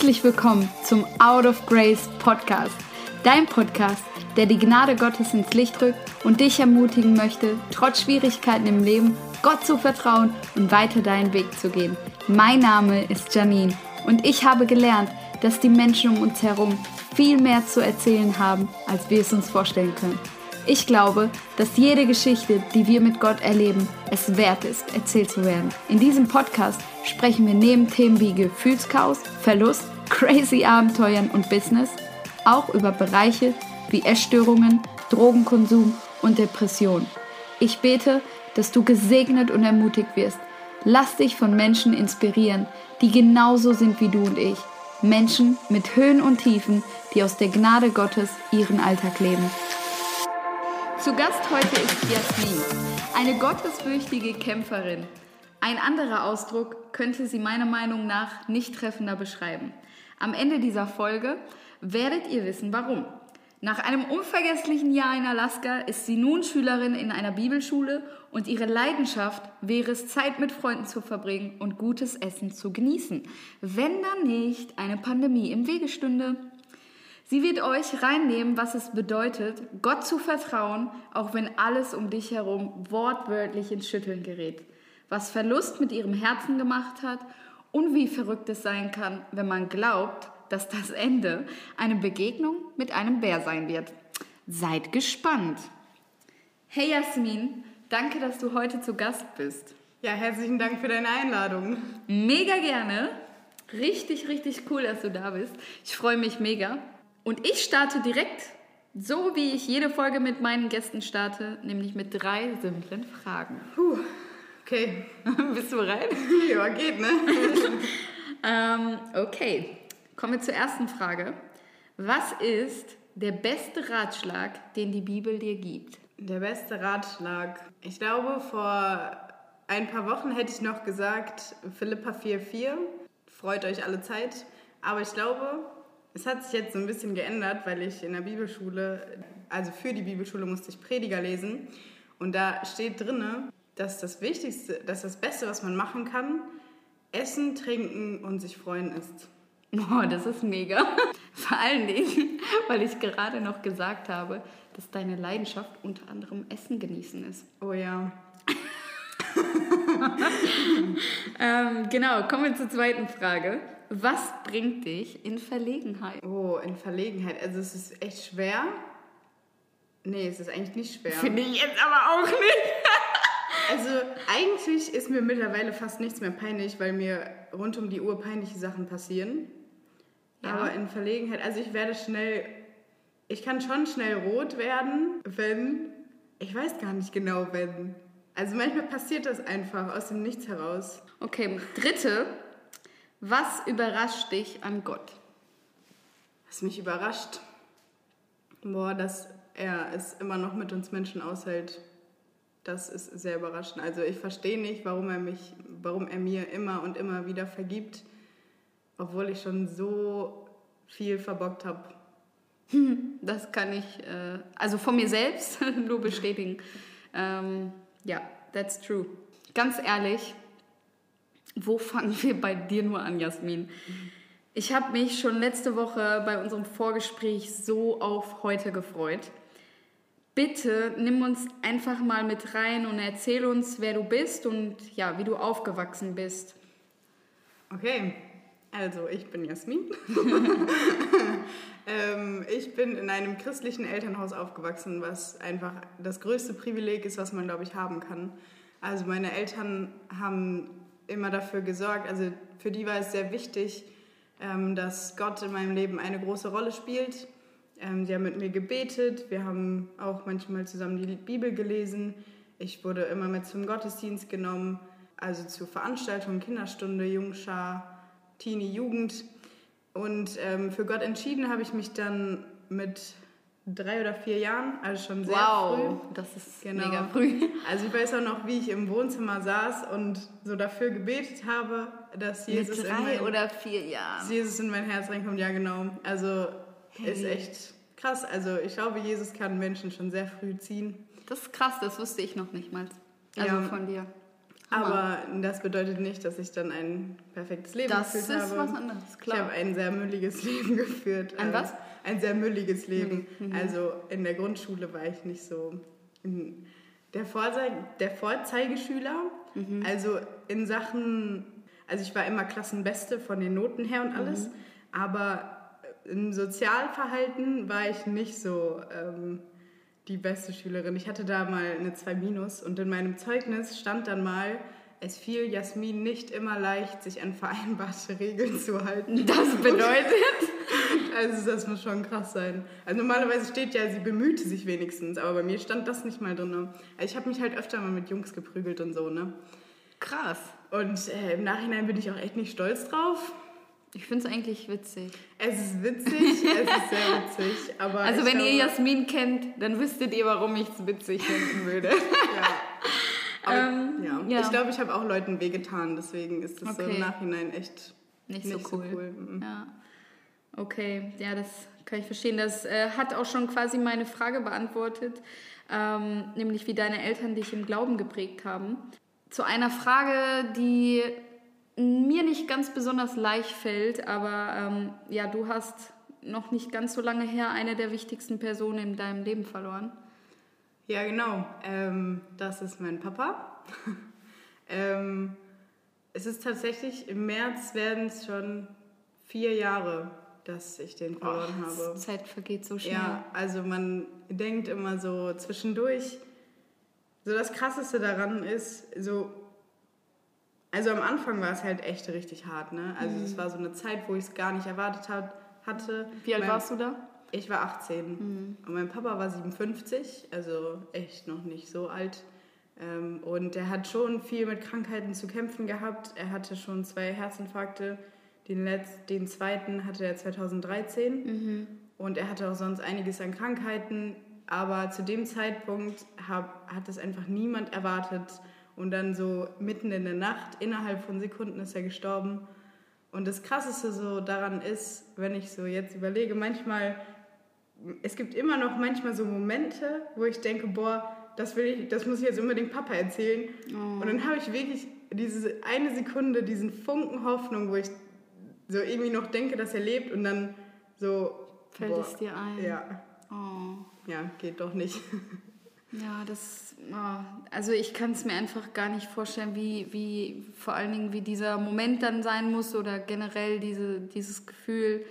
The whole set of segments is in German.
Herzlich willkommen zum Out of Grace Podcast, dein Podcast, der die Gnade Gottes ins Licht rückt und dich ermutigen möchte, trotz Schwierigkeiten im Leben Gott zu vertrauen und weiter deinen Weg zu gehen. Mein Name ist Janine und ich habe gelernt, dass die Menschen um uns herum viel mehr zu erzählen haben, als wir es uns vorstellen können. Ich glaube, dass jede Geschichte, die wir mit Gott erleben, es wert ist, erzählt zu werden. In diesem Podcast sprechen wir neben Themen wie Gefühlschaos, Verlust, crazy Abenteuern und Business auch über Bereiche wie Essstörungen, Drogenkonsum und Depression. Ich bete, dass du gesegnet und ermutigt wirst. Lass dich von Menschen inspirieren, die genauso sind wie du und ich. Menschen mit Höhen und Tiefen, die aus der Gnade Gottes ihren Alltag leben. Zu Gast heute ist Jasmin, eine gottesfürchtige Kämpferin. Ein anderer Ausdruck könnte sie meiner Meinung nach nicht treffender beschreiben. Am Ende dieser Folge werdet ihr wissen, warum. Nach einem unvergesslichen Jahr in Alaska ist sie nun Schülerin in einer Bibelschule und ihre Leidenschaft wäre es, Zeit mit Freunden zu verbringen und gutes Essen zu genießen, wenn dann nicht eine Pandemie im Wege stünde. Sie wird euch reinnehmen, was es bedeutet, Gott zu vertrauen, auch wenn alles um dich herum wortwörtlich ins Schütteln gerät. Was Verlust mit ihrem Herzen gemacht hat und wie verrückt es sein kann, wenn man glaubt, dass das Ende eine Begegnung mit einem Bär sein wird. Seid gespannt. Hey Jasmin, danke, dass du heute zu Gast bist. Ja, herzlichen Dank für deine Einladung. Mega gerne. Richtig, richtig cool, dass du da bist. Ich freue mich mega. Und ich starte direkt so, wie ich jede Folge mit meinen Gästen starte, nämlich mit drei simplen Fragen. Puh, okay. Bist du bereit? ja, geht, ne? ähm, okay, kommen wir zur ersten Frage. Was ist der beste Ratschlag, den die Bibel dir gibt? Der beste Ratschlag. Ich glaube, vor ein paar Wochen hätte ich noch gesagt, Philippa 4,4. Freut euch alle Zeit. Aber ich glaube, es hat sich jetzt so ein bisschen geändert, weil ich in der Bibelschule, also für die Bibelschule musste ich Prediger lesen. Und da steht drinne, dass das Wichtigste, dass das Beste, was man machen kann, Essen, Trinken und sich freuen ist. Boah, das ist mega. Vor allen Dingen, weil ich gerade noch gesagt habe, dass deine Leidenschaft unter anderem Essen genießen ist. Oh ja. ähm, genau, kommen wir zur zweiten Frage. Was bringt dich in Verlegenheit? Oh, in Verlegenheit. Also es ist echt schwer. Nee, es ist eigentlich nicht schwer. Finde ich jetzt aber auch nicht. Also eigentlich ist mir mittlerweile fast nichts mehr peinlich, weil mir rund um die Uhr peinliche Sachen passieren. Ja. Aber in Verlegenheit, also ich werde schnell, ich kann schon schnell rot werden, wenn, ich weiß gar nicht genau, wenn. Also manchmal passiert das einfach aus dem Nichts heraus. Okay, dritte was überrascht dich an Gott? Was mich überrascht? Boah, dass er es immer noch mit uns Menschen aushält. Das ist sehr überraschend. Also ich verstehe nicht, warum er mich, warum er mir immer und immer wieder vergibt, obwohl ich schon so viel verbockt habe. Das kann ich, äh, also von mir selbst nur bestätigen. Ähm, ja, that's true. Ganz ehrlich, wo fangen wir bei dir nur an, Jasmin? Ich habe mich schon letzte Woche bei unserem Vorgespräch so auf heute gefreut. Bitte nimm uns einfach mal mit rein und erzähl uns, wer du bist und ja, wie du aufgewachsen bist. Okay, also ich bin Jasmin. ähm, ich bin in einem christlichen Elternhaus aufgewachsen, was einfach das größte Privileg ist, was man, glaube ich, haben kann. Also meine Eltern haben immer dafür gesorgt, also für die war es sehr wichtig, ähm, dass Gott in meinem Leben eine große Rolle spielt. Ähm, sie haben mit mir gebetet, wir haben auch manchmal zusammen die Bibel gelesen. Ich wurde immer mit zum Gottesdienst genommen, also zu Veranstaltungen, Kinderstunde, Jungschar, Teenie, Jugend. Und ähm, für Gott entschieden habe ich mich dann mit drei oder vier Jahren, also schon sehr wow, früh. Wow, das ist genau. mega früh. Also ich weiß auch noch, wie ich im Wohnzimmer saß und so dafür gebetet habe, dass Jesus Mit drei in mein, oder vier Jahren. Jesus in mein Herz reinkommt, ja genau. Also hey. ist echt krass. Also ich glaube, Jesus kann Menschen schon sehr früh ziehen. Das ist krass, das wusste ich noch nicht mal. Also ja. von dir. Aber das bedeutet nicht, dass ich dann ein perfektes Leben das geführt habe. Das ist was anderes, klar. Ich habe ein sehr mülliges Leben geführt. Ein was? Ein sehr mülliges Leben. Mhm. Also in der Grundschule war ich nicht so der, Vorzeig der Vorzeigeschüler. Mhm. Also in Sachen, also ich war immer Klassenbeste von den Noten her und alles. Mhm. Aber im Sozialverhalten war ich nicht so ähm, die beste Schülerin. Ich hatte da mal eine 2 Minus und in meinem Zeugnis stand dann mal, es fiel Jasmin nicht immer leicht, sich an vereinbarte Regeln zu halten. Das bedeutet? also das muss schon krass sein. Also normalerweise steht ja, sie bemühte sich wenigstens, aber bei mir stand das nicht mal drin. Also ich habe mich halt öfter mal mit Jungs geprügelt und so, ne? Krass. Und äh, im Nachhinein bin ich auch echt nicht stolz drauf. Ich finde es eigentlich witzig. Es ist witzig, es ist sehr witzig. Aber also wenn ihr Jasmin kennt, dann wüsstet ihr, warum ich es witzig finden würde. ja. Aber, ähm, ja. ja. Ich glaube, ich habe auch Leuten wehgetan, deswegen ist das okay. so im Nachhinein echt nicht, nicht so cool. So cool. Mhm. Ja. Okay, ja, das kann ich verstehen. Das äh, hat auch schon quasi meine Frage beantwortet, ähm, nämlich wie deine Eltern dich im Glauben geprägt haben. Zu einer Frage, die mir nicht ganz besonders leicht fällt, aber ähm, ja, du hast noch nicht ganz so lange her eine der wichtigsten Personen in deinem Leben verloren. Ja, genau. Ähm, das ist mein Papa. ähm, es ist tatsächlich, im März werden es schon vier Jahre, dass ich den verloren oh, habe. Die Zeit vergeht so schnell. Ja, also man denkt immer so zwischendurch, so das Krasseste daran ist, so also am Anfang war es halt echt richtig hart, ne? Also mhm. es war so eine Zeit, wo ich es gar nicht erwartet hat, hatte. Wie alt mein, warst du da? Ich war 18 mhm. und mein Papa war 57, also echt noch nicht so alt. Ähm, und er hat schon viel mit Krankheiten zu kämpfen gehabt. Er hatte schon zwei Herzinfarkte. Den, letzten, den zweiten hatte er 2013 mhm. und er hatte auch sonst einiges an Krankheiten. Aber zu dem Zeitpunkt hab, hat es einfach niemand erwartet, und dann so mitten in der Nacht, innerhalb von Sekunden ist er gestorben. Und das Krasseste so daran ist, wenn ich so jetzt überlege, manchmal, es gibt immer noch manchmal so Momente, wo ich denke, boah, das will ich, das muss ich jetzt unbedingt Papa erzählen. Oh. Und dann habe ich wirklich diese eine Sekunde, diesen Funken Hoffnung, wo ich so irgendwie noch denke, dass er lebt und dann so. Fällt boah, es dir ein? Ja. Oh. Ja, geht doch nicht. Ja, das, oh, also ich kann es mir einfach gar nicht vorstellen, wie, wie vor allen Dingen, wie dieser Moment dann sein muss oder generell diese, dieses Gefühl.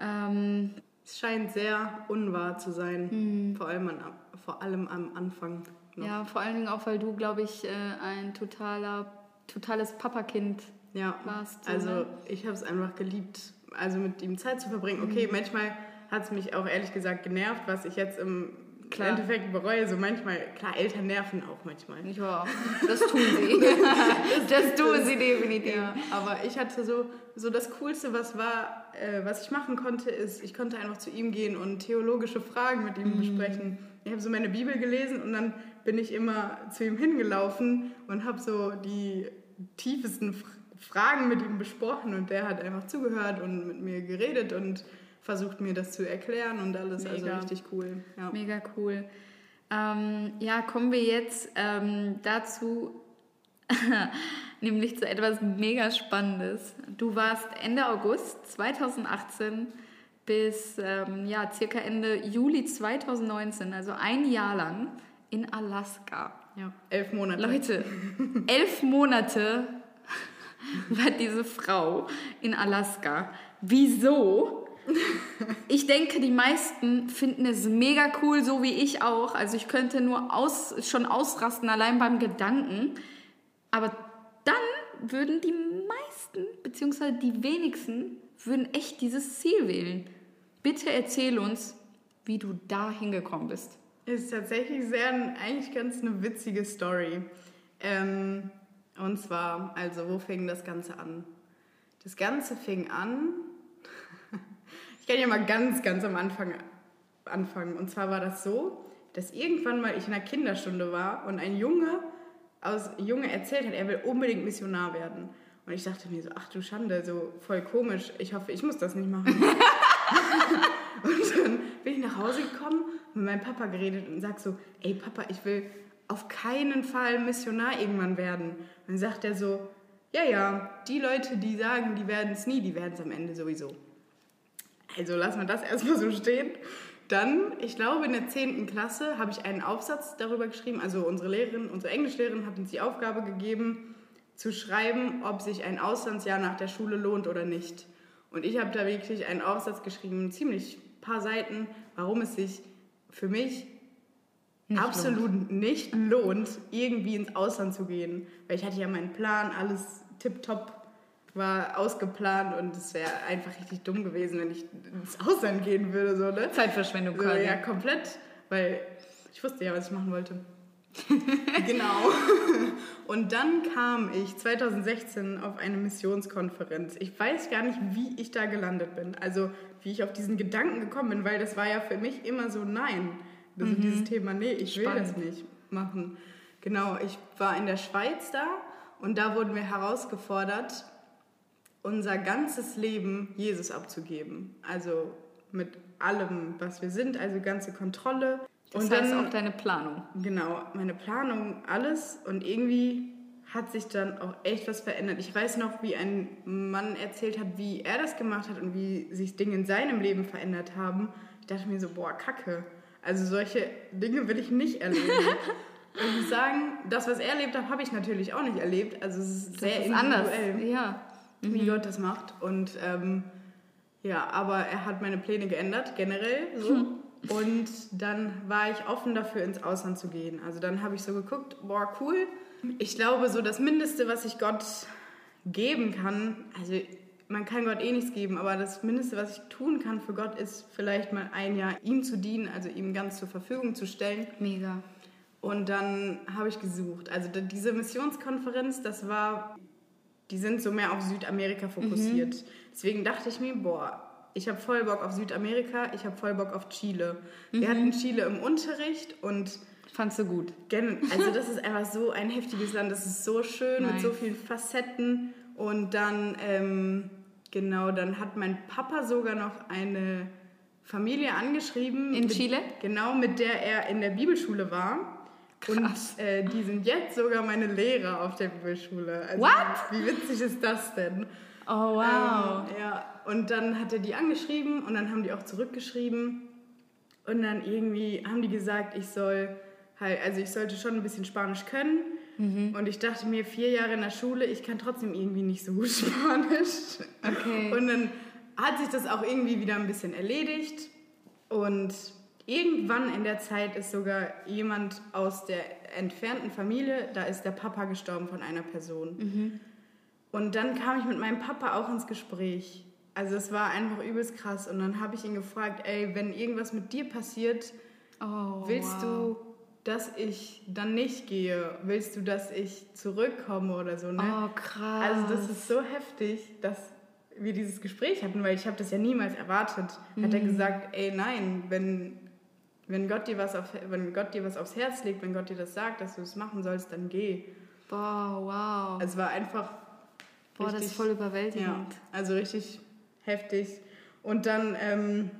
Ähm, es scheint sehr unwahr zu sein, mhm. vor, allem an, vor allem am Anfang. Noch. Ja, vor allen Dingen auch, weil du, glaube ich, äh, ein totaler, totales Papakind ja. warst. So, also ne? ich habe es einfach geliebt, also mit ihm Zeit zu verbringen. Okay, mhm. manchmal hat es mich auch ehrlich gesagt genervt, was ich jetzt im Klar. im Endeffekt bereue so manchmal, klar, Eltern nerven auch manchmal. Ja, das tun sie. das, tun sie definitiv. Ja, aber ich hatte so, so das Coolste, was war, äh, was ich machen konnte, ist, ich konnte einfach zu ihm gehen und theologische Fragen mit ihm mhm. besprechen. Ich habe so meine Bibel gelesen und dann bin ich immer zu ihm hingelaufen und habe so die tiefesten Fragen mit ihm besprochen und der hat einfach zugehört und mit mir geredet und versucht mir das zu erklären und alles. Also Mega. Also richtig cool. Ja. Mega cool. Ähm, ja, kommen wir jetzt ähm, dazu, nämlich zu etwas mega Spannendes. Du warst Ende August 2018 bis ähm, ja, circa Ende Juli 2019, also ein Jahr lang, in Alaska. Ja, elf Monate. Leute, elf Monate war diese Frau in Alaska. Wieso? Ich denke, die meisten finden es mega cool, so wie ich auch. Also ich könnte nur aus, schon ausrasten, allein beim Gedanken. Aber dann würden die meisten, beziehungsweise die wenigsten, würden echt dieses Ziel wählen. Bitte erzähl uns, wie du da hingekommen bist. Ist tatsächlich sehr, eigentlich ganz eine witzige Story. Ähm, und zwar, also wo fing das Ganze an? Das Ganze fing an kann ja mal ganz, ganz am Anfang anfangen. Und zwar war das so, dass irgendwann mal ich in einer Kinderstunde war und ein Junge, aus, Junge erzählt hat, er will unbedingt Missionar werden. Und ich dachte mir so, ach du Schande, so voll komisch. Ich hoffe, ich muss das nicht machen. und dann bin ich nach Hause gekommen und mit meinem Papa geredet und sag so, ey Papa, ich will auf keinen Fall Missionar irgendwann werden. Und dann sagt er so, ja, ja, die Leute, die sagen, die werden es nie, die werden es am Ende sowieso. Also lassen wir das erstmal so stehen. Dann, ich glaube, in der 10. Klasse habe ich einen Aufsatz darüber geschrieben. Also unsere Lehrerin, unsere Englischlehrerin hat uns die Aufgabe gegeben, zu schreiben, ob sich ein Auslandsjahr nach der Schule lohnt oder nicht. Und ich habe da wirklich einen Aufsatz geschrieben, ziemlich paar Seiten, warum es sich für mich nicht absolut lohnt. nicht lohnt, irgendwie ins Ausland zu gehen. Weil ich hatte ja meinen Plan, alles tipptopp war ausgeplant und es wäre einfach richtig dumm gewesen, wenn ich ins Ausland gehen würde. So, ne? Zeitverschwendung so, Ja, komplett, weil ich wusste ja, was ich machen wollte. genau. Und dann kam ich 2016 auf eine Missionskonferenz. Ich weiß gar nicht, wie ich da gelandet bin. Also wie ich auf diesen Gedanken gekommen bin, weil das war ja für mich immer so nein. Also mhm. dieses Thema, nee, ich Spannend. will das nicht machen. Genau, ich war in der Schweiz da und da wurden wir herausgefordert, unser ganzes Leben Jesus abzugeben. Also mit allem, was wir sind, also ganze Kontrolle. Das und heißt dann auch deine Planung. Genau, meine Planung, alles. Und irgendwie hat sich dann auch echt was verändert. Ich weiß noch, wie ein Mann erzählt hat, wie er das gemacht hat und wie sich Dinge in seinem Leben verändert haben. Ich dachte mir so, boah, Kacke. Also solche Dinge will ich nicht erleben. und ich muss sagen, das, was er erlebt hat, habe ich natürlich auch nicht erlebt. Also es ist sehr ist individuell, anders. Ja. Wie mhm. Gott das macht. Und ähm, ja, aber er hat meine Pläne geändert, generell so. Hm. Und dann war ich offen dafür, ins Ausland zu gehen. Also dann habe ich so geguckt, boah, cool. Ich glaube, so das Mindeste, was ich Gott geben kann, also man kann Gott eh nichts geben, aber das Mindeste, was ich tun kann für Gott, ist vielleicht mal ein Jahr ihm zu dienen, also ihm ganz zur Verfügung zu stellen. Mega. Und dann habe ich gesucht. Also diese Missionskonferenz, das war, die sind so mehr auf Südamerika fokussiert. Mhm. Deswegen dachte ich mir, boah, ich habe voll Bock auf Südamerika, ich habe voll Bock auf Chile. Mhm. Wir hatten Chile im Unterricht und Fandst du gut? Also das ist einfach so ein heftiges Land, das ist so schön nice. mit so vielen Facetten. Und dann, ähm, genau, dann hat mein Papa sogar noch eine Familie angeschrieben. In mit, Chile? Genau, mit der er in der Bibelschule war. Krass. Und äh, die sind jetzt sogar meine Lehrer auf der Bibelschule. Also, What? Wie witzig ist das denn? Oh, wow. Ähm, ja, und dann hat er die angeschrieben und dann haben die auch zurückgeschrieben. Und dann irgendwie haben die gesagt, ich soll halt, also ich sollte schon ein bisschen Spanisch können. Mhm. Und ich dachte mir, vier Jahre in der Schule, ich kann trotzdem irgendwie nicht so gut Spanisch. Okay. Und dann hat sich das auch irgendwie wieder ein bisschen erledigt. Und irgendwann in der Zeit ist sogar jemand aus der entfernten Familie, da ist der Papa gestorben von einer Person. Mhm. Und dann kam ich mit meinem Papa auch ins Gespräch. Also es war einfach übelst krass. Und dann habe ich ihn gefragt, ey, wenn irgendwas mit dir passiert, oh, willst wow. du dass ich dann nicht gehe? Willst du, dass ich zurückkomme oder so? Ne? Oh, krass. Also das ist so heftig, dass wir dieses Gespräch hatten, weil ich habe das ja niemals erwartet. Mhm. Hat er gesagt, ey, nein, wenn, wenn, Gott dir was auf, wenn Gott dir was aufs Herz legt, wenn Gott dir das sagt, dass du es machen sollst, dann geh. Boah, wow. Es war einfach Boah, richtig, das ist voll überwältigend. Ja, also richtig heftig. Und dann... Ähm,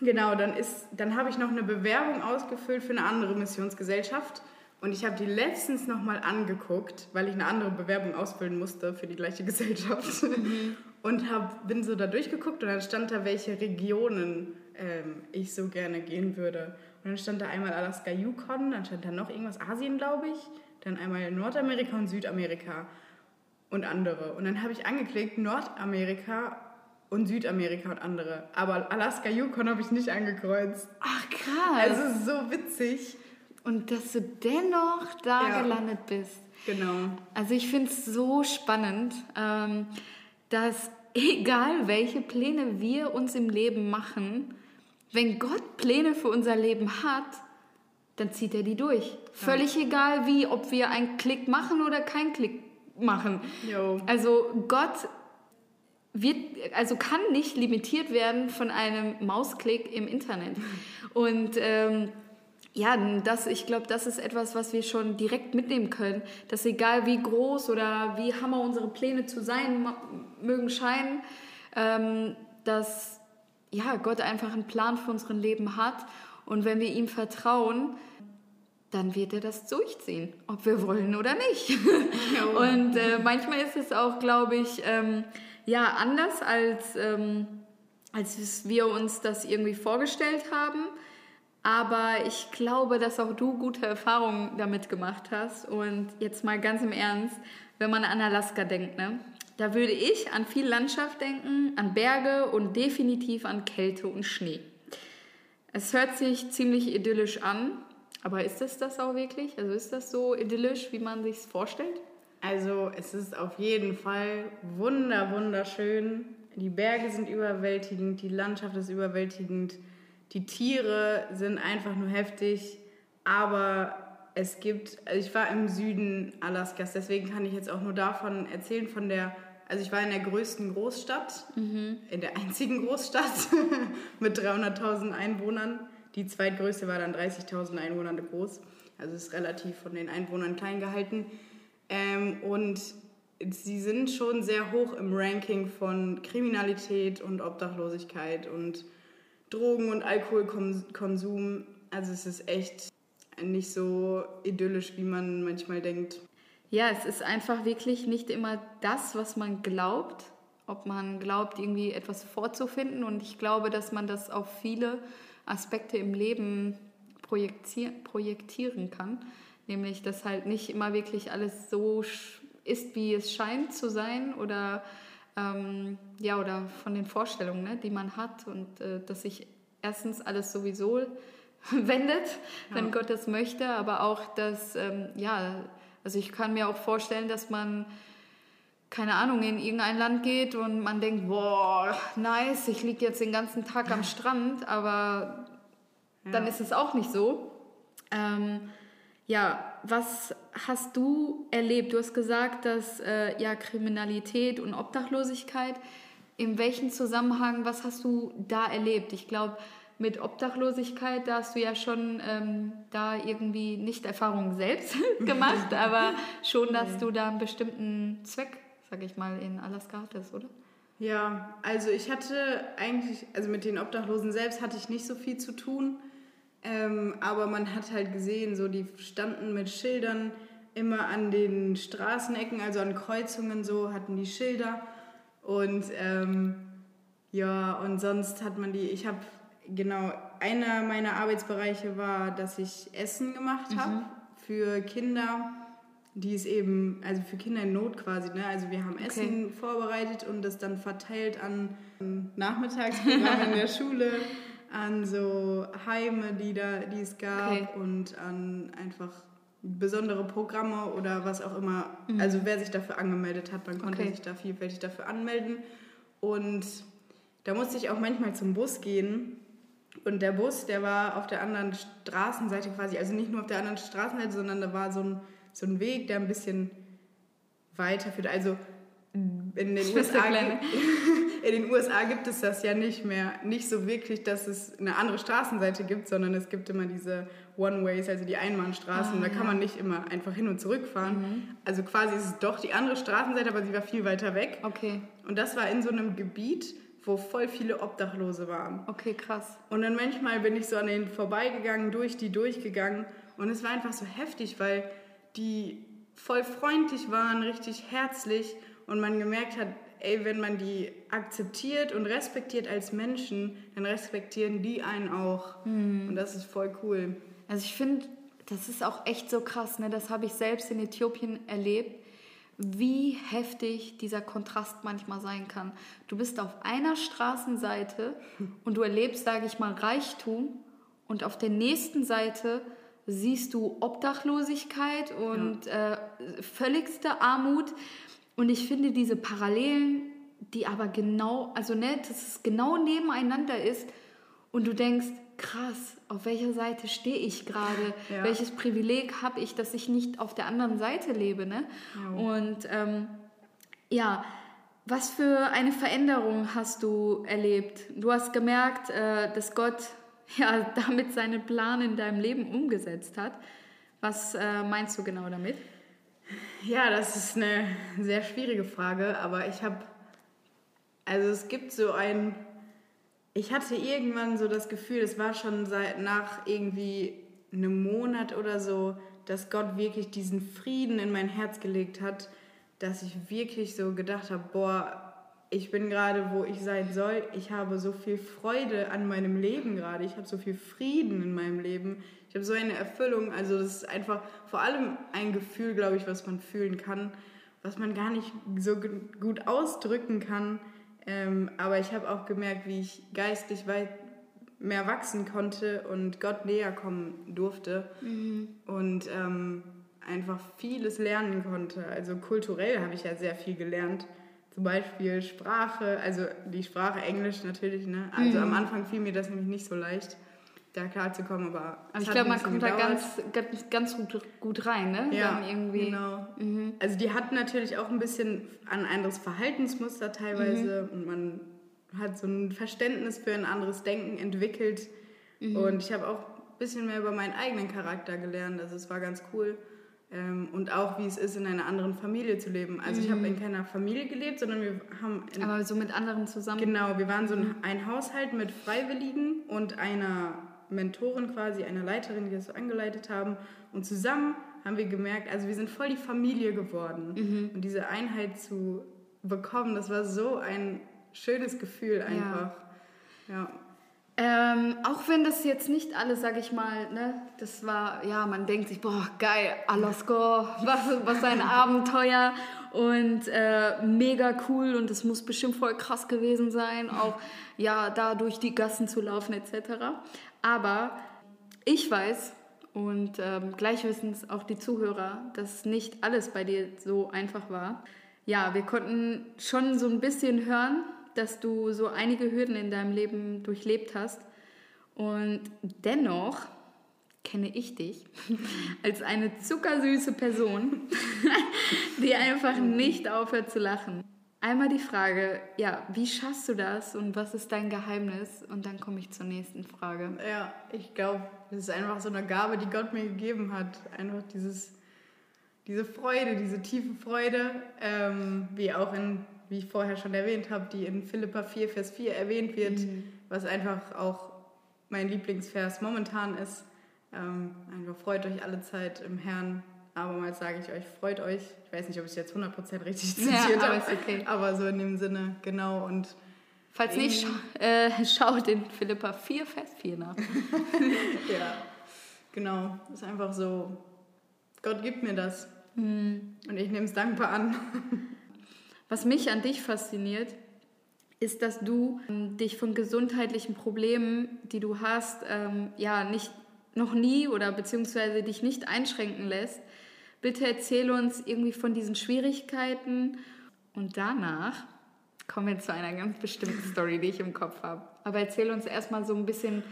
Genau, dann, dann habe ich noch eine Bewerbung ausgefüllt für eine andere Missionsgesellschaft. Und ich habe die letztens nochmal angeguckt, weil ich eine andere Bewerbung ausfüllen musste für die gleiche Gesellschaft. Mhm. Und hab, bin so da durchgeguckt und dann stand da, welche Regionen ähm, ich so gerne gehen würde. Und dann stand da einmal Alaska Yukon, dann stand da noch irgendwas Asien, glaube ich. Dann einmal Nordamerika und Südamerika und andere. Und dann habe ich angeklickt Nordamerika und Südamerika und andere. Aber Alaska Yukon habe ich nicht angekreuzt. Ach krass. Also so witzig. Und dass du dennoch da ja. gelandet bist. Genau. Also ich finde es so spannend, ähm, dass egal welche Pläne wir uns im Leben machen, wenn Gott Pläne für unser Leben hat, dann zieht er die durch. Ja. Völlig egal wie, ob wir einen Klick machen oder keinen Klick machen. Jo. Also Gott wird, also kann nicht limitiert werden von einem Mausklick im Internet. Und ähm, ja, das, ich glaube, das ist etwas, was wir schon direkt mitnehmen können, dass egal wie groß oder wie hammer unsere Pläne zu sein mögen scheinen, ähm, dass ja, Gott einfach einen Plan für unser Leben hat und wenn wir ihm vertrauen, dann wird er das durchziehen, ob wir wollen oder nicht. und äh, manchmal ist es auch, glaube ich, ähm, ja, anders als, ähm, als wir uns das irgendwie vorgestellt haben. Aber ich glaube, dass auch du gute Erfahrungen damit gemacht hast. Und jetzt mal ganz im Ernst, wenn man an Alaska denkt, ne? da würde ich an viel Landschaft denken, an Berge und definitiv an Kälte und Schnee. Es hört sich ziemlich idyllisch an, aber ist es das auch wirklich? Also ist das so idyllisch, wie man sich es vorstellt? Also es ist auf jeden Fall wunder, wunderschön. Die Berge sind überwältigend, die Landschaft ist überwältigend, die Tiere sind einfach nur heftig, aber es gibt, also ich war im Süden Alaskas, deswegen kann ich jetzt auch nur davon erzählen, von der, also ich war in der größten Großstadt, mhm. in der einzigen Großstadt mit 300.000 Einwohnern. Die zweitgrößte war dann 30.000 Einwohner groß, also ist relativ von den Einwohnern klein gehalten. Ähm, und sie sind schon sehr hoch im Ranking von Kriminalität und Obdachlosigkeit und Drogen- und Alkoholkonsum. Also es ist echt nicht so idyllisch, wie man manchmal denkt. Ja, es ist einfach wirklich nicht immer das, was man glaubt, ob man glaubt, irgendwie etwas vorzufinden. Und ich glaube, dass man das auf viele Aspekte im Leben projektieren kann. Nämlich, dass halt nicht immer wirklich alles so ist, wie es scheint zu sein oder, ähm, ja, oder von den Vorstellungen, ne, die man hat und äh, dass sich erstens alles sowieso wendet, ja. wenn Gott das möchte, aber auch, dass, ähm, ja, also ich kann mir auch vorstellen, dass man keine Ahnung, in irgendein Land geht und man denkt, boah, nice, ich liege jetzt den ganzen Tag am Strand, aber ja. dann ist es auch nicht so. Ähm, ja, was hast du erlebt? Du hast gesagt, dass äh, ja Kriminalität und Obdachlosigkeit. In welchem Zusammenhang? Was hast du da erlebt? Ich glaube, mit Obdachlosigkeit, da hast du ja schon ähm, da irgendwie nicht Erfahrungen selbst gemacht, aber schon, dass du da einen bestimmten Zweck, sag ich mal, in Alaska hattest, oder? Ja, also ich hatte eigentlich, also mit den Obdachlosen selbst hatte ich nicht so viel zu tun. Ähm, aber man hat halt gesehen, so die standen mit Schildern immer an den Straßenecken, also an Kreuzungen so, hatten die Schilder. Und ähm, ja, und sonst hat man die, ich habe, genau, einer meiner Arbeitsbereiche war, dass ich Essen gemacht habe mhm. für Kinder, die es eben, also für Kinder in Not quasi, ne? Also wir haben okay. Essen vorbereitet und das dann verteilt an Nachmittagsprogramm in der Schule an so Heime, die, da, die es gab okay. und an einfach besondere Programme oder was auch immer. Mhm. Also wer sich dafür angemeldet hat, man konnte okay. sich da vielfältig dafür anmelden. Und da musste ich auch manchmal zum Bus gehen. Und der Bus, der war auf der anderen Straßenseite quasi, also nicht nur auf der anderen Straßenseite, sondern da war so ein, so ein Weg, der ein bisschen weiter führt. Also in den, USA, in den USA gibt es das ja nicht mehr, nicht so wirklich, dass es eine andere Straßenseite gibt, sondern es gibt immer diese One-Ways, also die Einbahnstraßen. Ah, da kann man nicht immer einfach hin und zurück fahren. Mhm. Also quasi ist es doch die andere Straßenseite, aber sie war viel weiter weg. Okay. Und das war in so einem Gebiet, wo voll viele Obdachlose waren. Okay, krass. Und dann manchmal bin ich so an denen vorbeigegangen, durch die durchgegangen. Und es war einfach so heftig, weil die voll freundlich waren, richtig herzlich und man gemerkt hat, ey, wenn man die akzeptiert und respektiert als Menschen, dann respektieren die einen auch. Mhm. Und das ist voll cool. Also ich finde, das ist auch echt so krass, ne? das habe ich selbst in Äthiopien erlebt, wie heftig dieser Kontrast manchmal sein kann. Du bist auf einer Straßenseite und du erlebst, sage ich mal, Reichtum und auf der nächsten Seite siehst du Obdachlosigkeit und ja. äh, völligste Armut. Und ich finde diese Parallelen, die aber genau, also ne, dass es genau nebeneinander ist und du denkst, krass, auf welcher Seite stehe ich gerade? Ja. Welches Privileg habe ich, dass ich nicht auf der anderen Seite lebe? Ne? Ja. Und ähm, ja, was für eine Veränderung hast du erlebt? Du hast gemerkt, äh, dass Gott ja damit seinen Plan in deinem Leben umgesetzt hat. Was äh, meinst du genau damit? Ja, das ist eine sehr schwierige Frage, aber ich habe, also es gibt so ein, ich hatte irgendwann so das Gefühl, es war schon seit nach irgendwie einem Monat oder so, dass Gott wirklich diesen Frieden in mein Herz gelegt hat, dass ich wirklich so gedacht habe, boah, ich bin gerade, wo ich sein soll. Ich habe so viel Freude an meinem Leben gerade. Ich habe so viel Frieden in meinem Leben. Ich habe so eine Erfüllung. Also das ist einfach vor allem ein Gefühl, glaube ich, was man fühlen kann, was man gar nicht so gut ausdrücken kann. Ähm, aber ich habe auch gemerkt, wie ich geistlich weit mehr wachsen konnte und Gott näher kommen durfte. Mhm. Und ähm, einfach vieles lernen konnte. Also kulturell habe ich ja sehr viel gelernt zum Beispiel Sprache, also die Sprache Englisch natürlich, ne? Also mhm. am Anfang fiel mir das nämlich nicht so leicht, da klarzukommen, aber. Aber ich glaube, man kommt gedauert. da ganz, ganz, gut, gut rein, ne? Ja, genau. Mhm. Also die hat natürlich auch ein bisschen ein anderes Verhaltensmuster teilweise mhm. und man hat so ein Verständnis für ein anderes Denken entwickelt. Mhm. Und ich habe auch ein bisschen mehr über meinen eigenen Charakter gelernt. Also es war ganz cool. Ähm, und auch, wie es ist, in einer anderen Familie zu leben. Also ich habe mhm. in keiner Familie gelebt, sondern wir haben... Aber so mit anderen zusammen? Genau, wir waren so ein, mhm. ein Haushalt mit Freiwilligen und einer Mentorin quasi, einer Leiterin, die das so angeleitet haben. Und zusammen haben wir gemerkt, also wir sind voll die Familie geworden. Mhm. Und diese Einheit zu bekommen, das war so ein schönes Gefühl einfach. Ja. ja. Ähm, auch wenn das jetzt nicht alles, sag ich mal, ne, das war, ja, man denkt sich, boah, geil, Alaska, was, was ein Abenteuer und äh, mega cool und es muss bestimmt voll krass gewesen sein, auch, ja, da durch die Gassen zu laufen etc. Aber ich weiß und ähm, es auch die Zuhörer, dass nicht alles bei dir so einfach war. Ja, wir konnten schon so ein bisschen hören, dass du so einige Hürden in deinem Leben durchlebt hast. Und dennoch kenne ich dich als eine zuckersüße Person, die einfach nicht aufhört zu lachen. Einmal die Frage, ja, wie schaffst du das und was ist dein Geheimnis? Und dann komme ich zur nächsten Frage. Ja, ich glaube, das ist einfach so eine Gabe, die Gott mir gegeben hat. Einfach dieses, diese Freude, diese tiefe Freude, ähm, wie auch in wie ich vorher schon erwähnt habe, die in Philippa 4, Vers 4 erwähnt wird, mhm. was einfach auch mein Lieblingsvers momentan ist. Ähm, einfach freut euch alle Zeit im Herrn. Abermals sage ich euch, freut euch. Ich weiß nicht, ob ich es jetzt 100% richtig zitiert ja, habe, okay. aber so in dem Sinne, genau. Und Falls nicht, scha äh, schaut in Philippa 4, Vers 4 nach. ja, genau. Ist einfach so, Gott gibt mir das. Mhm. Und ich nehme es dankbar an. Was mich an dich fasziniert, ist, dass du ähm, dich von gesundheitlichen Problemen, die du hast, ähm, ja nicht noch nie oder beziehungsweise dich nicht einschränken lässt. Bitte erzähl uns irgendwie von diesen Schwierigkeiten und danach kommen wir zu einer ganz bestimmten Story, die ich im Kopf habe. Aber erzähl uns erstmal so ein bisschen,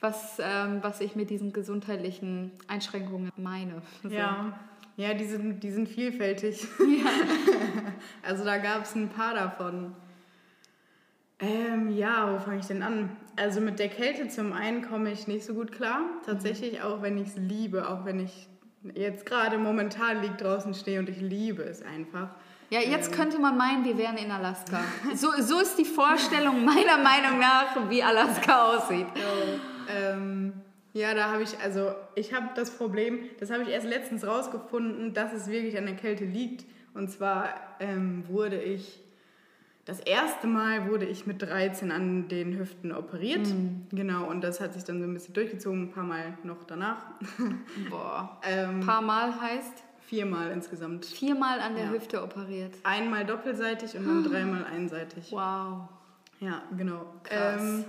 was, ähm, was ich mit diesen gesundheitlichen Einschränkungen meine. So. Ja, ja, die sind, die sind vielfältig. Ja. also da gab es ein paar davon. Ähm, ja, wo fange ich denn an? Also mit der Kälte zum einen komme ich nicht so gut klar. Tatsächlich, mhm. auch wenn ich es liebe, auch wenn ich jetzt gerade momentan liegt draußen stehe und ich liebe es einfach. Ja, jetzt ähm. könnte man meinen, wir wären in Alaska. So, so ist die Vorstellung meiner Meinung nach, wie Alaska aussieht. So, ähm, ja, da habe ich, also ich habe das Problem, das habe ich erst letztens rausgefunden, dass es wirklich an der Kälte liegt. Und zwar ähm, wurde ich, das erste Mal wurde ich mit 13 an den Hüften operiert. Mhm. Genau, und das hat sich dann so ein bisschen durchgezogen, ein paar Mal noch danach. Boah. ähm, ein paar Mal heißt? Viermal insgesamt. Viermal an der ja. Hüfte operiert. Einmal doppelseitig und dann dreimal einseitig. Wow. Ja, genau. Krass. Ähm,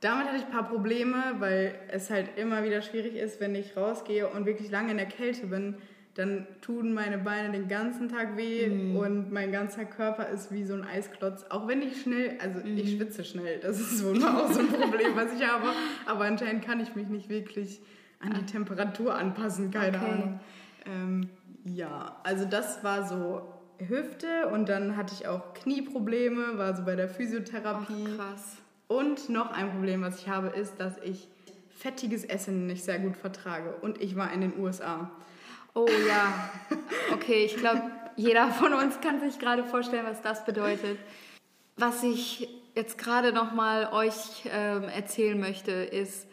damit hatte ich ein paar Probleme, weil es halt immer wieder schwierig ist, wenn ich rausgehe und wirklich lange in der Kälte bin, dann tun meine Beine den ganzen Tag weh mm. und mein ganzer Körper ist wie so ein Eisklotz. Auch wenn ich schnell, also mm. ich schwitze schnell, das ist wohl auch so ein Problem, was ich habe. Aber anscheinend kann ich mich nicht wirklich an die Temperatur anpassen, keine okay. Ahnung. Ähm, ja, also das war so Hüfte und dann hatte ich auch Knieprobleme, war so bei der Physiotherapie. Ach, krass. Und noch ein Problem, was ich habe, ist, dass ich fettiges Essen nicht sehr gut vertrage. Und ich war in den USA. Oh ja, okay, ich glaube, jeder von uns kann sich gerade vorstellen, was das bedeutet. Was ich jetzt gerade noch mal euch ähm, erzählen möchte, ist,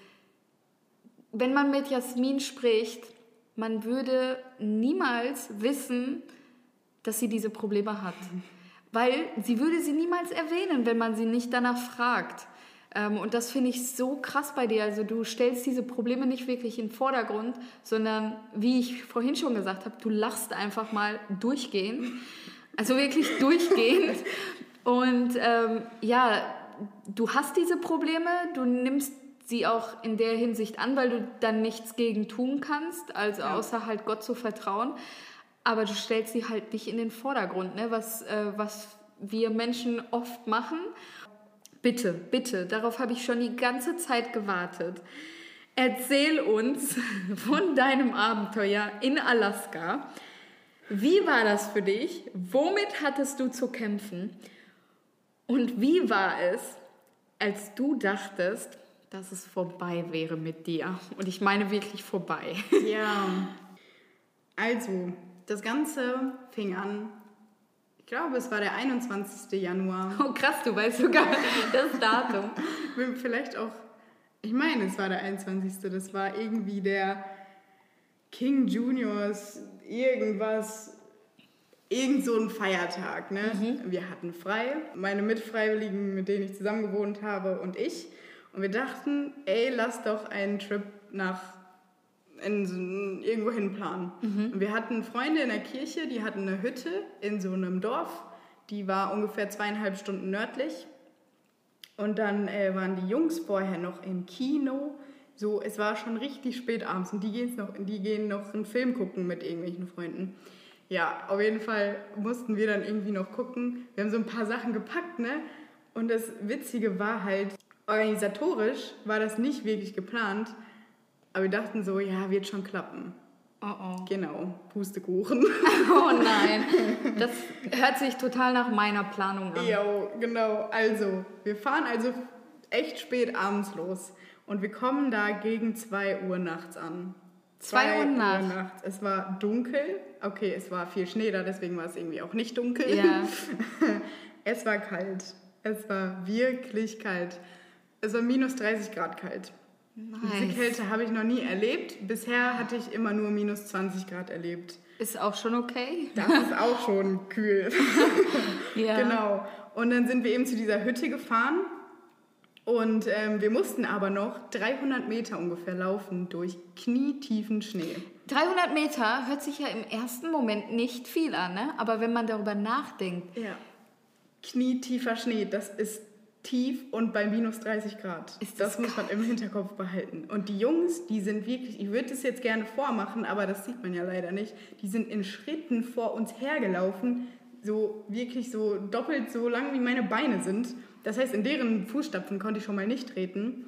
wenn man mit Jasmin spricht, man würde niemals wissen, dass sie diese Probleme hat. Weil sie würde sie niemals erwähnen, wenn man sie nicht danach fragt. Ähm, und das finde ich so krass bei dir. Also du stellst diese Probleme nicht wirklich in den Vordergrund, sondern wie ich vorhin schon gesagt habe, du lachst einfach mal durchgehend. Also wirklich durchgehend. Und ähm, ja, du hast diese Probleme, du nimmst sie auch in der Hinsicht an, weil du dann nichts gegen tun kannst, also ja. außer halt Gott zu vertrauen. Aber du stellst sie halt nicht in den Vordergrund, ne? was, äh, was wir Menschen oft machen. Bitte, bitte, darauf habe ich schon die ganze Zeit gewartet. Erzähl uns von deinem Abenteuer in Alaska. Wie war das für dich? Womit hattest du zu kämpfen? Und wie war es, als du dachtest, dass es vorbei wäre mit dir? Und ich meine wirklich vorbei. Ja. Also, das Ganze fing an ich glaube, es war der 21. Januar. Oh krass, du weißt sogar das Datum. Vielleicht auch, ich meine, es war der 21. Das war irgendwie der King Juniors irgendwas, irgend so ein Feiertag. Ne? Mhm. Wir hatten frei, meine Mitfreiwilligen, mit denen ich zusammen gewohnt habe und ich. Und wir dachten, ey, lass doch einen Trip nach in irgendwo hin planen. Mhm. Und wir hatten Freunde in der Kirche, die hatten eine Hütte in so einem Dorf, die war ungefähr zweieinhalb Stunden nördlich. Und dann äh, waren die Jungs vorher noch im Kino. So, es war schon richtig spät abends und die, gehen's noch, die gehen noch einen Film gucken mit irgendwelchen Freunden. Ja, auf jeden Fall mussten wir dann irgendwie noch gucken. Wir haben so ein paar Sachen gepackt, ne? Und das Witzige war halt, organisatorisch war das nicht wirklich geplant. Aber wir dachten so, ja, wird schon klappen. Oh oh. Genau, Pustekuchen. oh nein, das hört sich total nach meiner Planung an. Ja, genau. Also, wir fahren also echt spät abends los und wir kommen da gegen 2 Uhr nachts an. 2 Uhr nachts. nachts. Es war dunkel. Okay, es war viel Schnee da, deswegen war es irgendwie auch nicht dunkel. Ja. es war kalt. Es war wirklich kalt. Es war minus 30 Grad kalt. Nice. Diese Kälte habe ich noch nie erlebt. Bisher hatte ich immer nur minus 20 Grad erlebt. Ist auch schon okay. Das ist auch schon kühl. ja. Genau. Und dann sind wir eben zu dieser Hütte gefahren. Und ähm, wir mussten aber noch 300 Meter ungefähr laufen durch knietiefen Schnee. 300 Meter hört sich ja im ersten Moment nicht viel an, ne? aber wenn man darüber nachdenkt. Ja. Knietiefer Schnee, das ist tief und bei minus 30 Grad. Ist das, das muss man im Hinterkopf behalten. Und die Jungs, die sind wirklich, ich würde es jetzt gerne vormachen, aber das sieht man ja leider nicht, die sind in Schritten vor uns hergelaufen, so wirklich so doppelt so lang wie meine Beine sind. Das heißt, in deren Fußstapfen konnte ich schon mal nicht treten.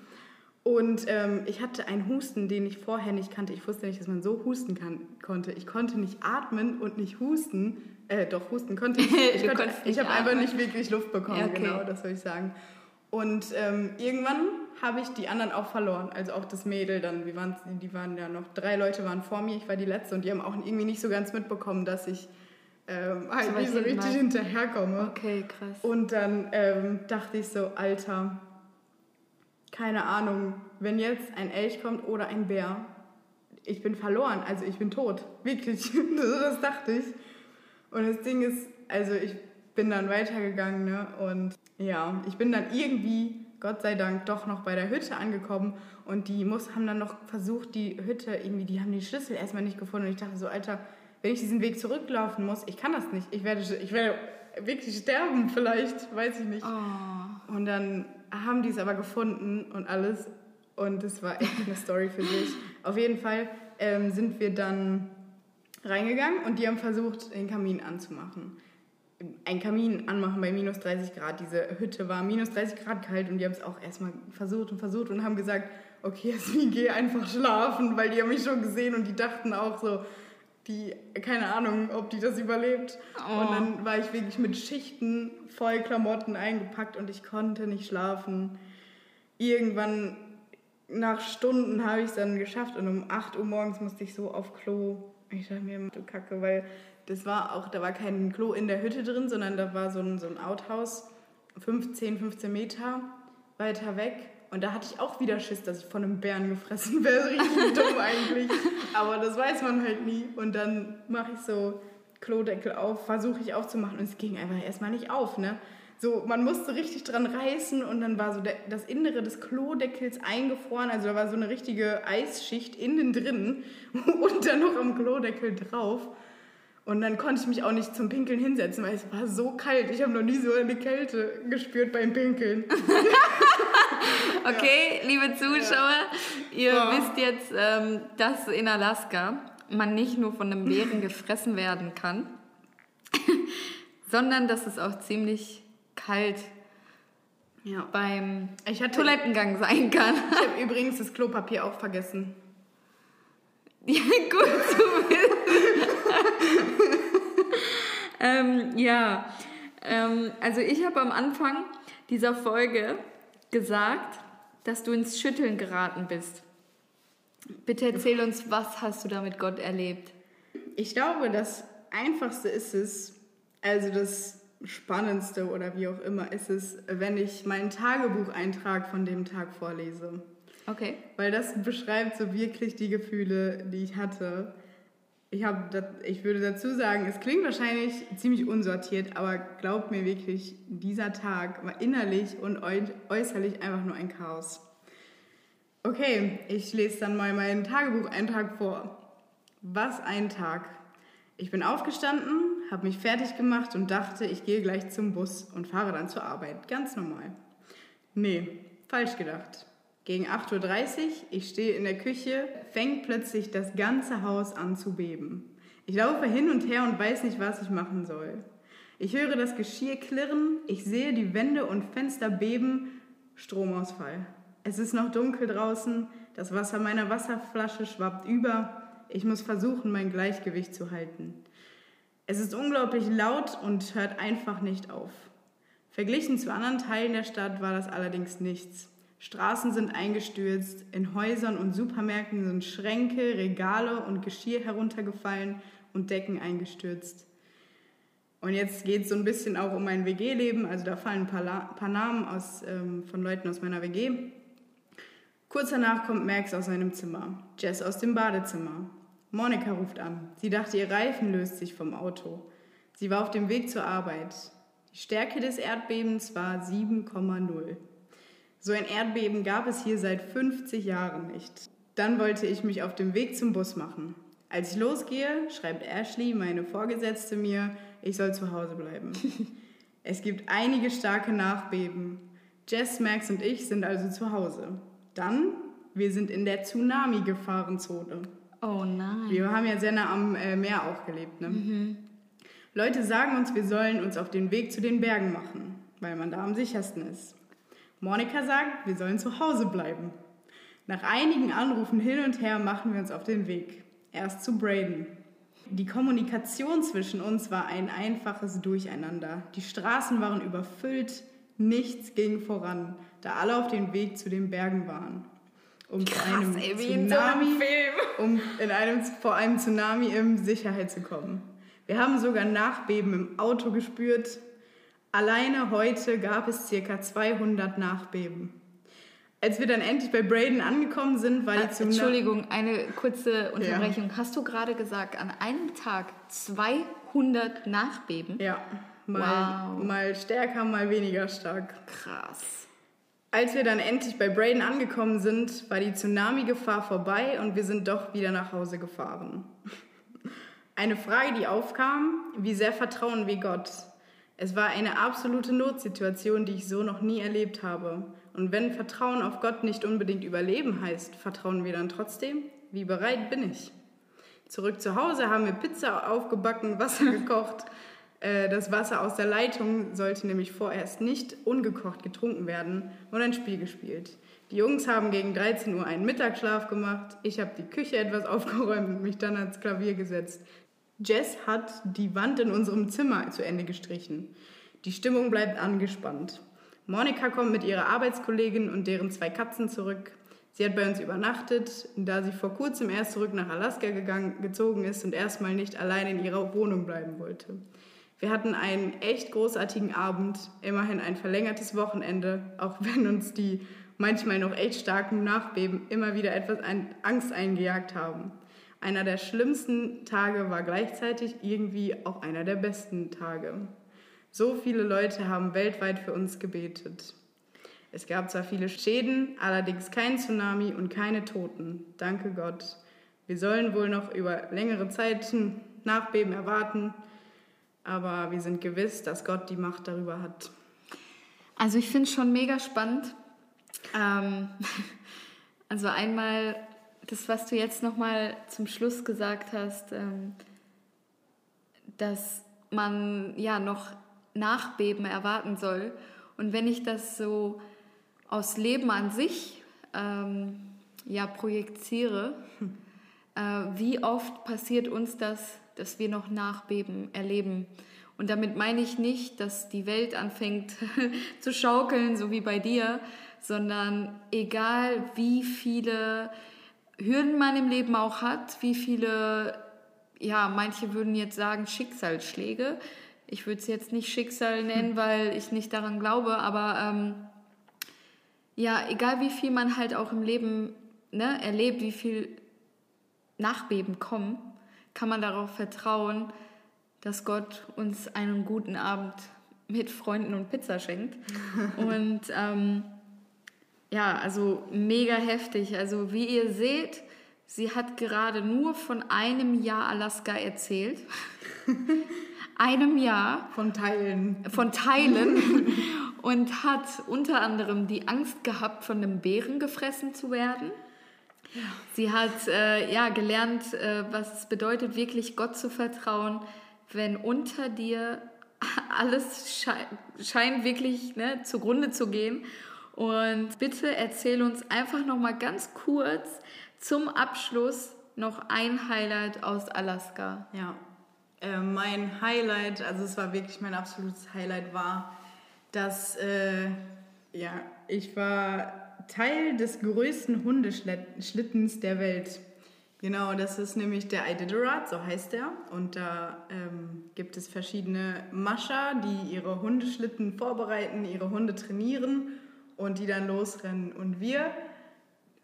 Und ähm, ich hatte einen Husten, den ich vorher nicht kannte. Ich wusste nicht, dass man so husten kann, konnte. Ich konnte nicht atmen und nicht husten. Äh, doch, husten konnte ich. Ich, konnte, ich habe einfach nicht wirklich Luft bekommen, ja, okay. genau, das soll ich sagen. Und ähm, irgendwann habe ich die anderen auch verloren. Also auch das Mädel dann. Wir waren, die waren ja noch, drei Leute waren vor mir, ich war die Letzte und die haben auch irgendwie nicht so ganz mitbekommen, dass ich ähm, halt so nicht so richtig hinterherkomme. Okay, krass. Und dann ähm, dachte ich so, Alter, keine Ahnung, wenn jetzt ein Elch kommt oder ein Bär, ich bin verloren, also ich bin tot. Wirklich. das dachte ich. Und das Ding ist, also ich bin dann weitergegangen ne? und ja, ich bin dann irgendwie, Gott sei Dank, doch noch bei der Hütte angekommen und die muss, haben dann noch versucht, die Hütte irgendwie, die haben die Schlüssel erstmal nicht gefunden und ich dachte so, Alter, wenn ich diesen Weg zurücklaufen muss, ich kann das nicht. Ich werde, ich werde wirklich sterben vielleicht, weiß ich nicht. Oh. Und dann haben die es aber gefunden und alles. Und es war echt eine Story für sich. Auf jeden Fall ähm, sind wir dann reingegangen und die haben versucht, den Kamin anzumachen. Ein Kamin anmachen bei minus 30 Grad. Diese Hütte war minus 30 Grad kalt und die haben es auch erstmal versucht und versucht und haben gesagt, okay, Jasmin, geh einfach schlafen, weil die haben mich schon gesehen und die dachten auch so, die, keine Ahnung, ob die das überlebt. Oh. Und dann war ich wirklich mit Schichten voll Klamotten eingepackt und ich konnte nicht schlafen. Irgendwann nach Stunden habe ich es dann geschafft und um 8 Uhr morgens musste ich so auf Klo. Ich dachte mir, du Kacke, weil das war auch, da war kein Klo in der Hütte drin, sondern da war so ein, so ein Outhouse, 15, 15 Meter weiter weg. Und da hatte ich auch wieder Schiss, dass ich von einem Bären gefressen wäre. Richtig dumm eigentlich. Aber das weiß man halt nie. Und dann mache ich so Klodeckel auf, versuche ich aufzumachen und es ging einfach erstmal nicht auf. Ne? So, man musste richtig dran reißen und dann war so der, das Innere des Klodeckels eingefroren. Also da war so eine richtige Eisschicht innen drin und dann noch am Klodeckel drauf. Und dann konnte ich mich auch nicht zum Pinkeln hinsetzen, weil es war so kalt. Ich habe noch nie so eine Kälte gespürt beim Pinkeln. okay, ja. liebe Zuschauer, ihr ja. wisst jetzt, ähm, dass in Alaska man nicht nur von einem Bären gefressen werden kann, sondern dass es auch ziemlich kalt ja. beim Toilettengang sein kann. Ich habe übrigens das Klopapier auch vergessen. Ja, gut zu wissen. ähm, ja, ähm, also ich habe am Anfang dieser Folge gesagt, dass du ins Schütteln geraten bist. Bitte erzähl uns, was hast du da mit Gott erlebt? Ich glaube, das Einfachste ist es, also das Spannendste oder wie auch immer ist es, wenn ich meinen Tagebucheintrag von dem Tag vorlese. Okay. Weil das beschreibt so wirklich die Gefühle, die ich hatte. Ich, hab, ich würde dazu sagen, es klingt wahrscheinlich ziemlich unsortiert, aber glaubt mir wirklich, dieser Tag war innerlich und äußerlich einfach nur ein Chaos. Okay, ich lese dann mal meinen Tagebucheintrag vor. Was ein Tag. Ich bin aufgestanden, habe mich fertig gemacht und dachte, ich gehe gleich zum Bus und fahre dann zur Arbeit. Ganz normal. Nee, falsch gedacht. Gegen 8.30 Uhr, ich stehe in der Küche, fängt plötzlich das ganze Haus an zu beben. Ich laufe hin und her und weiß nicht, was ich machen soll. Ich höre das Geschirr klirren, ich sehe die Wände und Fenster beben, Stromausfall. Es ist noch dunkel draußen, das Wasser meiner Wasserflasche schwappt über. Ich muss versuchen, mein Gleichgewicht zu halten. Es ist unglaublich laut und hört einfach nicht auf. Verglichen zu anderen Teilen der Stadt war das allerdings nichts. Straßen sind eingestürzt, in Häusern und Supermärkten sind Schränke, Regale und Geschirr heruntergefallen und Decken eingestürzt. Und jetzt geht es so ein bisschen auch um mein WG-Leben. Also da fallen ein paar, paar Namen aus, ähm, von Leuten aus meiner WG. Kurz danach kommt Max aus seinem Zimmer, Jess aus dem Badezimmer. Monika ruft an. Sie dachte, ihr Reifen löst sich vom Auto. Sie war auf dem Weg zur Arbeit. Die Stärke des Erdbebens war 7,0. So ein Erdbeben gab es hier seit 50 Jahren nicht. Dann wollte ich mich auf dem Weg zum Bus machen. Als ich losgehe, schreibt Ashley, meine Vorgesetzte, mir, ich soll zu Hause bleiben. es gibt einige starke Nachbeben. Jess, Max und ich sind also zu Hause. Dann, wir sind in der Tsunami-Gefahrenzone. Oh nein. Wir haben ja sehr nah am äh, Meer auch gelebt. Ne? Mhm. Leute sagen uns, wir sollen uns auf den Weg zu den Bergen machen, weil man da am sichersten ist. Monika sagt, wir sollen zu Hause bleiben. Nach einigen Anrufen hin und her machen wir uns auf den Weg. Erst zu Braden. Die Kommunikation zwischen uns war ein einfaches Durcheinander. Die Straßen waren überfüllt, Nichts ging voran, da alle auf dem Weg zu den Bergen waren. Um Krass, einem ey, Tsunami, in um in einem, vor einem Tsunami in Sicherheit zu kommen. Wir haben sogar Nachbeben im Auto gespürt. Alleine heute gab es circa 200 Nachbeben. Als wir dann endlich bei Braden angekommen sind, war die Tsunami... Entschuldigung, eine kurze Unterbrechung. Ja. Hast du gerade gesagt, an einem Tag 200 Nachbeben? Ja. Mal, wow. mal stärker, mal weniger stark. Krass. Als wir dann endlich bei Braden angekommen sind, war die Tsunami-Gefahr vorbei und wir sind doch wieder nach Hause gefahren. Eine Frage, die aufkam, wie sehr vertrauen wir Gott? Es war eine absolute Notsituation, die ich so noch nie erlebt habe. Und wenn Vertrauen auf Gott nicht unbedingt überleben heißt, vertrauen wir dann trotzdem? Wie bereit bin ich? Zurück zu Hause haben wir Pizza aufgebacken, Wasser gekocht das Wasser aus der Leitung sollte nämlich vorerst nicht ungekocht getrunken werden und ein Spiel gespielt. Die Jungs haben gegen 13 Uhr einen Mittagsschlaf gemacht. Ich habe die Küche etwas aufgeräumt und mich dann ans Klavier gesetzt. Jess hat die Wand in unserem Zimmer zu Ende gestrichen. Die Stimmung bleibt angespannt. Monika kommt mit ihrer Arbeitskollegin und deren zwei Katzen zurück. Sie hat bei uns übernachtet, da sie vor kurzem erst zurück nach Alaska gegangen, gezogen ist und erstmal nicht allein in ihrer Wohnung bleiben wollte. Wir hatten einen echt großartigen Abend, immerhin ein verlängertes Wochenende, auch wenn uns die manchmal noch echt starken Nachbeben immer wieder etwas Angst eingejagt haben. Einer der schlimmsten Tage war gleichzeitig irgendwie auch einer der besten Tage. So viele Leute haben weltweit für uns gebetet. Es gab zwar viele Schäden, allerdings kein Tsunami und keine Toten. Danke Gott. Wir sollen wohl noch über längere Zeiten Nachbeben erwarten, aber wir sind gewiss, dass Gott die Macht darüber hat. Also ich finde es schon mega spannend. Ähm, also einmal das, was du jetzt nochmal zum Schluss gesagt hast, ähm, dass man ja noch Nachbeben erwarten soll. Und wenn ich das so aus Leben an sich ähm, ja, projiziere, äh, wie oft passiert uns das, dass wir noch Nachbeben erleben? Und damit meine ich nicht, dass die Welt anfängt zu schaukeln, so wie bei dir, sondern egal wie viele Hürden man im Leben auch hat, wie viele, ja, manche würden jetzt sagen Schicksalsschläge. Ich würde es jetzt nicht Schicksal nennen, hm. weil ich nicht daran glaube, aber ähm, ja, egal wie viel man halt auch im Leben ne, erlebt, wie viel Nachbeben kommen, kann man darauf vertrauen, dass Gott uns einen guten Abend mit Freunden und Pizza schenkt. und ähm, ja, also mega heftig. Also wie ihr seht, sie hat gerade nur von einem Jahr Alaska erzählt. einem Jahr. Von Teilen. Von Teilen. und hat unter anderem die Angst gehabt, von einem Bären gefressen zu werden. Sie hat äh, ja, gelernt, äh, was es bedeutet, wirklich Gott zu vertrauen, wenn unter dir alles sche scheint wirklich ne, zugrunde zu gehen. Und bitte erzähl uns einfach noch mal ganz kurz zum Abschluss noch ein Highlight aus Alaska. Ja, äh, mein Highlight, also es war wirklich mein absolutes Highlight, war, dass äh, ja, ich war Teil des größten Hundeschlittens der Welt. Genau, das ist nämlich der Iditarod, so heißt er. Und da ähm, gibt es verschiedene Mascher, die ihre Hundeschlitten vorbereiten, ihre Hunde trainieren und die dann losrennen. Und wir,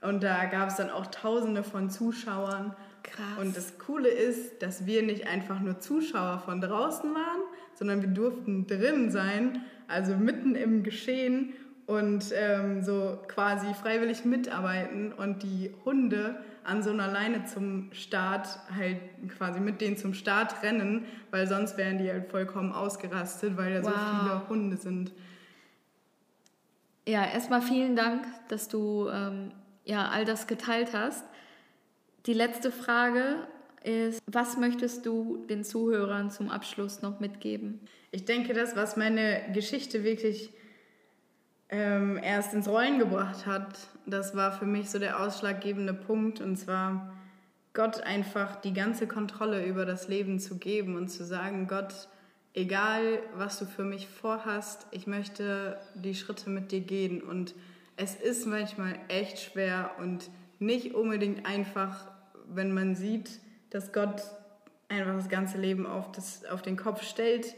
und da gab es dann auch tausende von Zuschauern. Krass. Und das Coole ist, dass wir nicht einfach nur Zuschauer von draußen waren, sondern wir durften drin sein, also mitten im Geschehen und ähm, so quasi freiwillig mitarbeiten und die Hunde an so einer Leine zum Start halt quasi mit denen zum Start rennen, weil sonst wären die halt vollkommen ausgerastet, weil da wow. so viele Hunde sind. Ja, erstmal vielen Dank, dass du ähm, ja, all das geteilt hast. Die letzte Frage ist, was möchtest du den Zuhörern zum Abschluss noch mitgeben? Ich denke, das, was meine Geschichte wirklich ähm, erst ins Rollen gebracht hat, das war für mich so der ausschlaggebende Punkt. Und zwar Gott einfach die ganze Kontrolle über das Leben zu geben und zu sagen, Gott, egal was du für mich vorhast, ich möchte die Schritte mit dir gehen. Und es ist manchmal echt schwer und nicht unbedingt einfach, wenn man sieht, dass Gott einfach das ganze Leben auf, das, auf den Kopf stellt.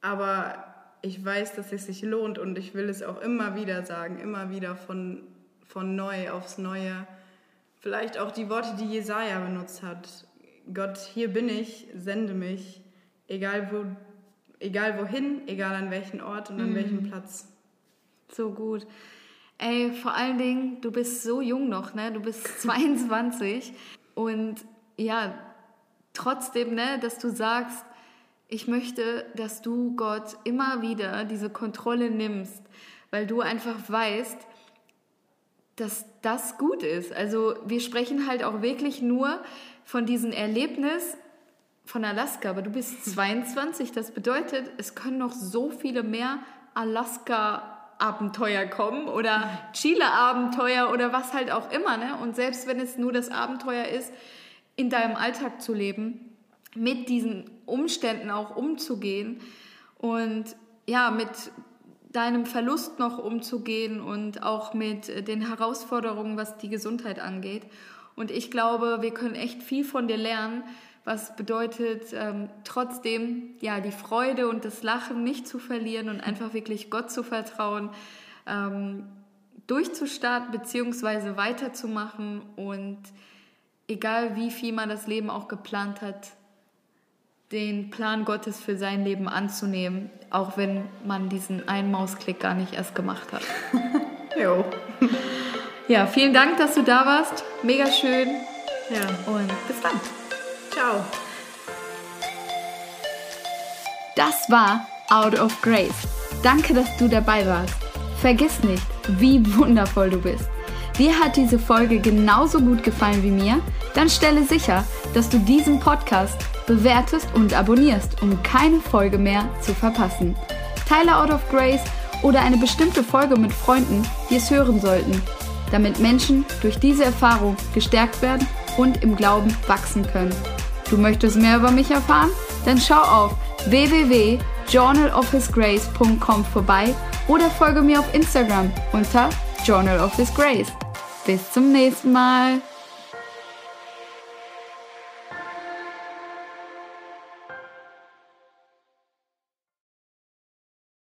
Aber ich weiß, dass es sich lohnt und ich will es auch immer wieder sagen, immer wieder von, von neu aufs Neue. Vielleicht auch die Worte, die Jesaja benutzt hat. Gott, hier bin ich, sende mich egal, wo, egal wohin, egal an welchen Ort und an mhm. welchem Platz. So gut. Ey, vor allen Dingen, du bist so jung noch, ne? Du bist 22 und ja, trotzdem, ne, dass du sagst, ich möchte, dass du Gott immer wieder diese Kontrolle nimmst, weil du einfach weißt, dass das gut ist. Also wir sprechen halt auch wirklich nur von diesem Erlebnis, von Alaska, aber du bist 22. Das bedeutet, es können noch so viele mehr Alaska-Abenteuer kommen oder Chile-Abenteuer oder was halt auch immer. Ne? Und selbst wenn es nur das Abenteuer ist, in deinem Alltag zu leben, mit diesen Umständen auch umzugehen und ja, mit deinem Verlust noch umzugehen und auch mit den Herausforderungen, was die Gesundheit angeht. Und ich glaube, wir können echt viel von dir lernen, was bedeutet ähm, trotzdem ja die Freude und das Lachen nicht zu verlieren und einfach wirklich Gott zu vertrauen, ähm, durchzustarten bzw. weiterzumachen und egal wie viel man das Leben auch geplant hat, den Plan Gottes für sein Leben anzunehmen, auch wenn man diesen einen Mausklick gar nicht erst gemacht hat. jo. Ja, vielen Dank, dass du da warst. Mega schön. Ja. Und bis dann. Ciao. Das war Out of Grace. Danke, dass du dabei warst. Vergiss nicht, wie wundervoll du bist. Dir hat diese Folge genauso gut gefallen wie mir? Dann stelle sicher, dass du diesen Podcast bewertest und abonnierst, um keine Folge mehr zu verpassen. Teile Out of Grace oder eine bestimmte Folge mit Freunden, die es hören sollten, damit Menschen durch diese Erfahrung gestärkt werden und im Glauben wachsen können. Du möchtest mehr über mich erfahren? Dann schau auf www.journalofhisgrace.com vorbei oder folge mir auf Instagram unter Journal of His Grace. Bis zum nächsten Mal.